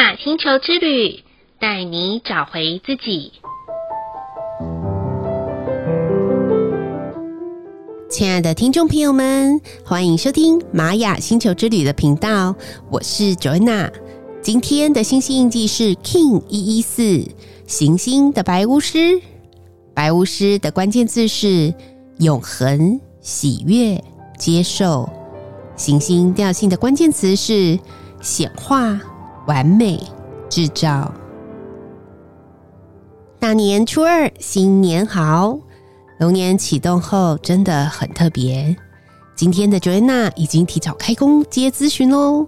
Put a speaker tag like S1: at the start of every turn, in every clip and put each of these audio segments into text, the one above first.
S1: 雅星球之旅，带你找回自己。
S2: 亲爱的听众朋友们，欢迎收听玛雅星球之旅的频道，我是 Joanna。今天的星星印记是 King 一一四，行星的白巫师。白巫师的关键字是永恒、喜悦、接受。行星调性的关键词是显化、完美、制造。大年初二，新年好！龙年启动后真的很特别。今天的 Joanna 已经提早开工接咨询喽。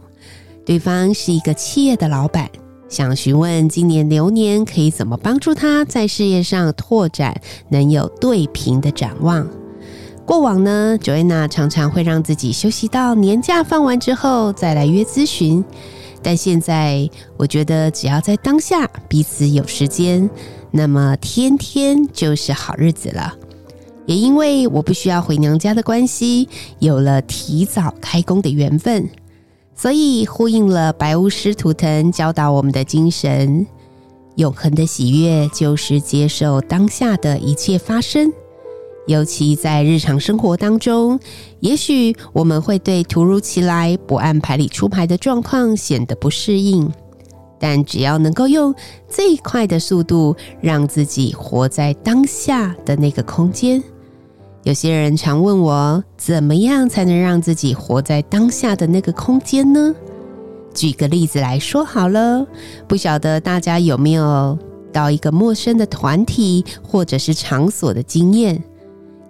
S2: 对方是一个企业的老板，想询问今年流年可以怎么帮助他在事业上拓展，能有对平的展望。过往呢，Joanna 常常会让自己休息到年假放完之后再来约咨询。但现在我觉得只要在当下彼此有时间，那么天天就是好日子了。也因为我不需要回娘家的关系，有了提早开工的缘分，所以呼应了白巫师图腾教导我们的精神：永恒的喜悦就是接受当下的一切发生。尤其在日常生活当中，也许我们会对突如其来、不按牌理出牌的状况显得不适应，但只要能够用最快的速度让自己活在当下的那个空间。有些人常问我，怎么样才能让自己活在当下的那个空间呢？举个例子来说好了，不晓得大家有没有到一个陌生的团体或者是场所的经验？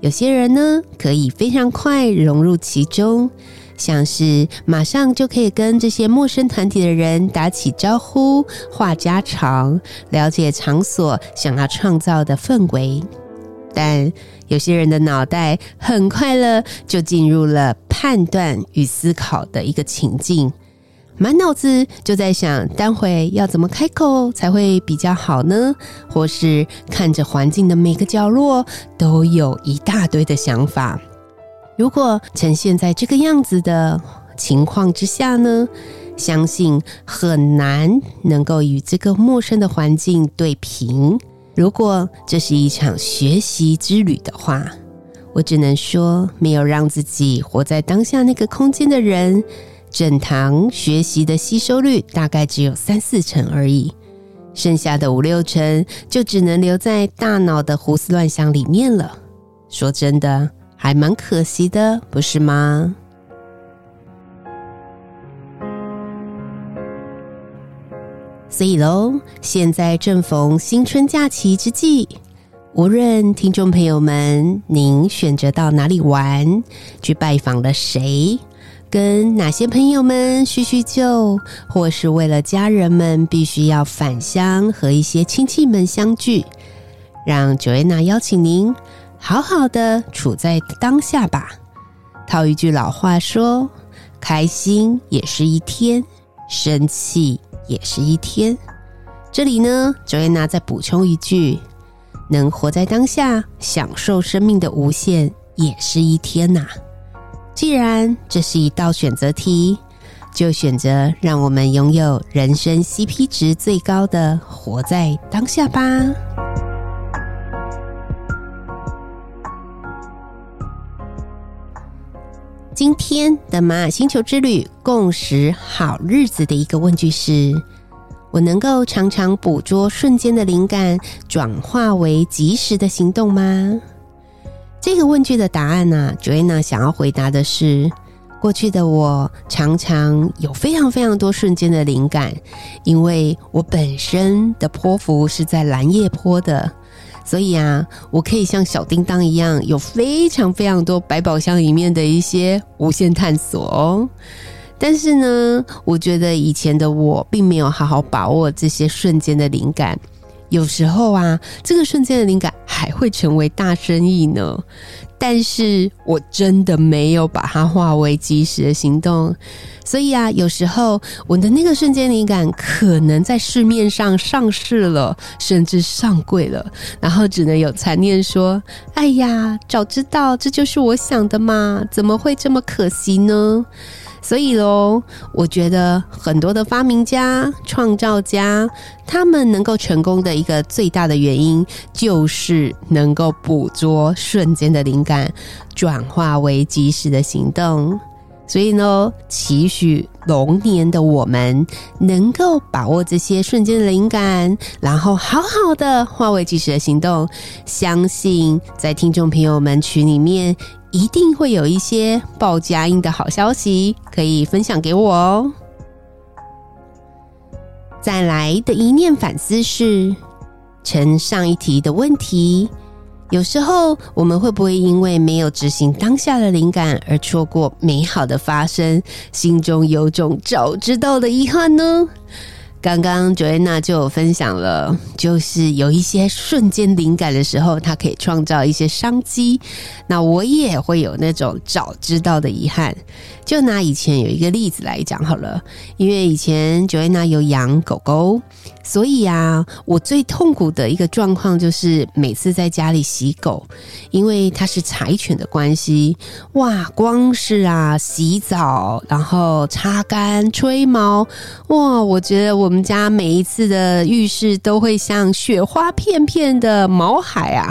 S2: 有些人呢，可以非常快融入其中，像是马上就可以跟这些陌生团体的人打起招呼、话家常，了解场所想要创造的氛围。但有些人的脑袋很快乐，就进入了判断与思考的一个情境，满脑子就在想，待会要怎么开口才会比较好呢？或是看着环境的每个角落，都有一大堆的想法。如果呈现在这个样子的情况之下呢，相信很难能够与这个陌生的环境对平。如果这是一场学习之旅的话，我只能说，没有让自己活在当下那个空间的人，整堂学习的吸收率大概只有三四成而已，剩下的五六成就只能留在大脑的胡思乱想里面了。说真的，还蛮可惜的，不是吗？所以喽，现在正逢新春假期之际，无论听众朋友们您选择到哪里玩，去拜访了谁，跟哪些朋友们叙叙旧，或是为了家人们必须要返乡和一些亲戚们相聚，让 Joanna 邀请您好好的处在当下吧。套一句老话说：“开心也是一天，生气。”也是一天。这里呢，Joanna 再补充一句：能活在当下，享受生命的无限，也是一天呐。既然这是一道选择题，就选择让我们拥有人生 CP 值最高的活在当下吧。今天的玛雅星球之旅共识好日子的一个问句是：我能够常常捕捉瞬间的灵感，转化为及时的行动吗？这个问句的答案呢，Joanna 想要回答的是：过去的我常常有非常非常多瞬间的灵感，因为我本身的波符是在蓝叶坡的。所以啊，我可以像小叮当一样，有非常非常多百宝箱里面的一些无限探索哦。但是呢，我觉得以前的我并没有好好把握这些瞬间的灵感。有时候啊，这个瞬间的灵感还会成为大生意呢。但是我真的没有把它化为即时的行动，所以啊，有时候我的那个瞬间灵感可能在市面上上市了，甚至上柜了，然后只能有残念说：“哎呀，早知道这就是我想的嘛，怎么会这么可惜呢？”所以喽，我觉得很多的发明家、创造家，他们能够成功的一个最大的原因，就是能够捕捉瞬间的灵感，转化为及时的行动。所以呢，期许龙年的我们能够把握这些瞬间的灵感，然后好好的化为即时的行动。相信在听众朋友们群里面，一定会有一些报佳音的好消息可以分享给我哦。再来的一念反思是，承上一题的问题。有时候，我们会不会因为没有执行当下的灵感而错过美好的发生，心中有种早知道的遗憾呢？刚刚 Joanna 就有分享了，就是有一些瞬间灵感的时候，它可以创造一些商机。那我也会有那种早知道的遗憾。就拿以前有一个例子来讲好了，因为以前 Joanna 有养狗狗，所以啊，我最痛苦的一个状况就是每次在家里洗狗，因为它是柴犬的关系，哇，光是啊洗澡，然后擦干、吹毛，哇，我觉得我。我们家每一次的浴室都会像雪花片片的毛海啊，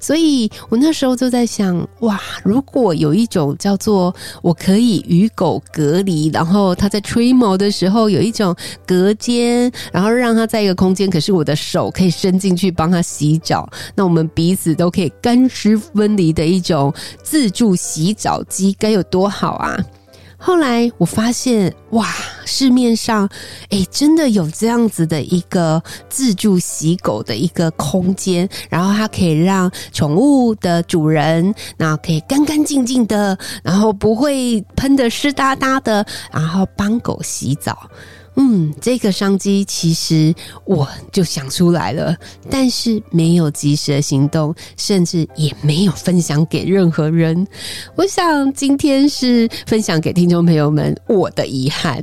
S2: 所以我那时候就在想，哇，如果有一种叫做我可以与狗隔离，然后它在吹毛的时候有一种隔间，然后让它在一个空间，可是我的手可以伸进去帮它洗澡，那我们彼此都可以干湿分离的一种自助洗澡机，该有多好啊！后来我发现，哇，市面上，诶，真的有这样子的一个自助洗狗的一个空间，然后它可以让宠物的主人，那可以干干净净的，然后不会喷的湿哒哒的，然后帮狗洗澡。嗯，这个商机其实我就想出来了，但是没有及时的行动，甚至也没有分享给任何人。我想今天是分享给听众朋友们我的遗憾。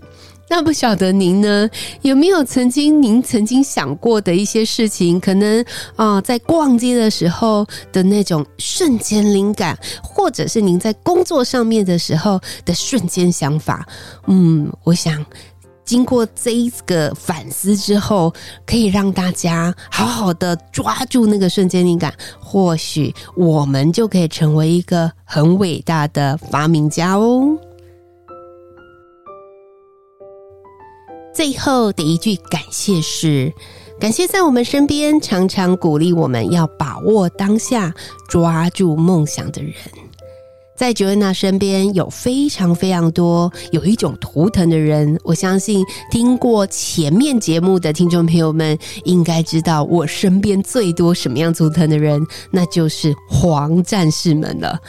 S2: 那不晓得您呢，有没有曾经您曾经想过的一些事情？可能啊、在逛街的时候的那种瞬间灵感，或者是您在工作上面的时候的瞬间想法。嗯，我想。经过这一个反思之后，可以让大家好好的抓住那个瞬间灵感，或许我们就可以成为一个很伟大的发明家哦。最后的一句感谢是：感谢在我们身边常常鼓励我们要把握当下、抓住梦想的人。在 Joanna 身边有非常非常多有一种图腾的人，我相信听过前面节目的听众朋友们应该知道，我身边最多什么样图腾的人，那就是黄战士们了，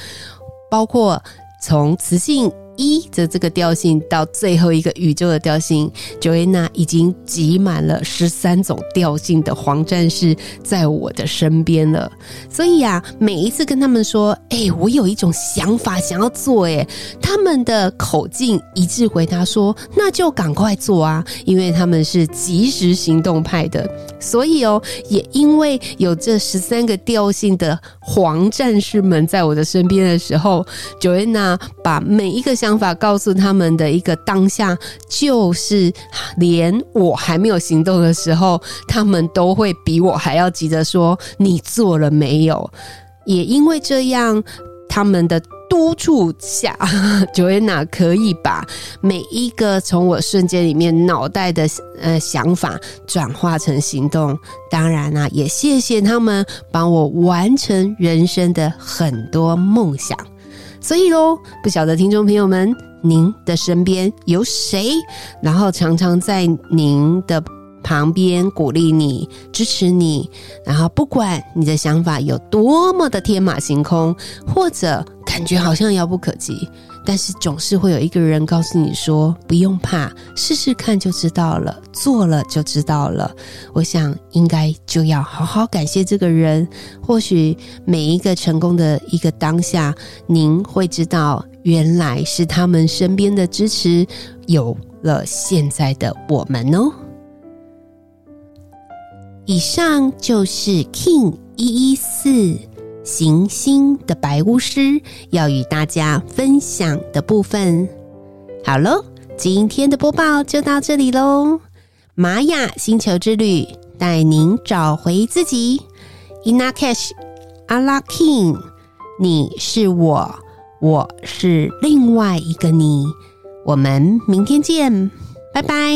S2: 包括从磁性。一的这个调性到最后一个宇宙的调性，Joanna 已经挤满了十三种调性的黄战士在我的身边了。所以、啊，每一次跟他们说：“哎、我有一种想法想要做。”哎，他们的口径一致回答说：“那就赶快做啊！”因为他们是及时行动派的。所以哦，也因为有这十三个调性的黄战士们在我的身边的时候，Joanna 把每一个想想法告诉他们的一个当下，就是连我还没有行动的时候，他们都会比我还要急着说：“你做了没有？”也因为这样，他们的督促下，Joanna 可以把每一个从我瞬间里面脑袋的呃想法转化成行动。当然啦、也谢谢他们帮我完成人生的很多梦想。所以喽，不晓得听众朋友们，您的身边有谁？然后常常在您的旁边鼓励你、支持你，然后不管你的想法有多么的天马行空，或者感觉好像遥不可及。但是总是会有一个人告诉你说：“不用怕，试试看就知道了，做了就知道了。”我想应该就要好好感谢这个人。或许每一个成功的一个当下，您会知道，原来是他们身边的支持，有了现在的我们哦。以上就是 King 一一四。行星的白巫师要与大家分享的部分，好喽，今天的播报就到这里喽。玛雅星球之旅带您找回自己。In-Lak'ech Ala K'in，你是我，我是另外一个你。我们明天见，拜拜。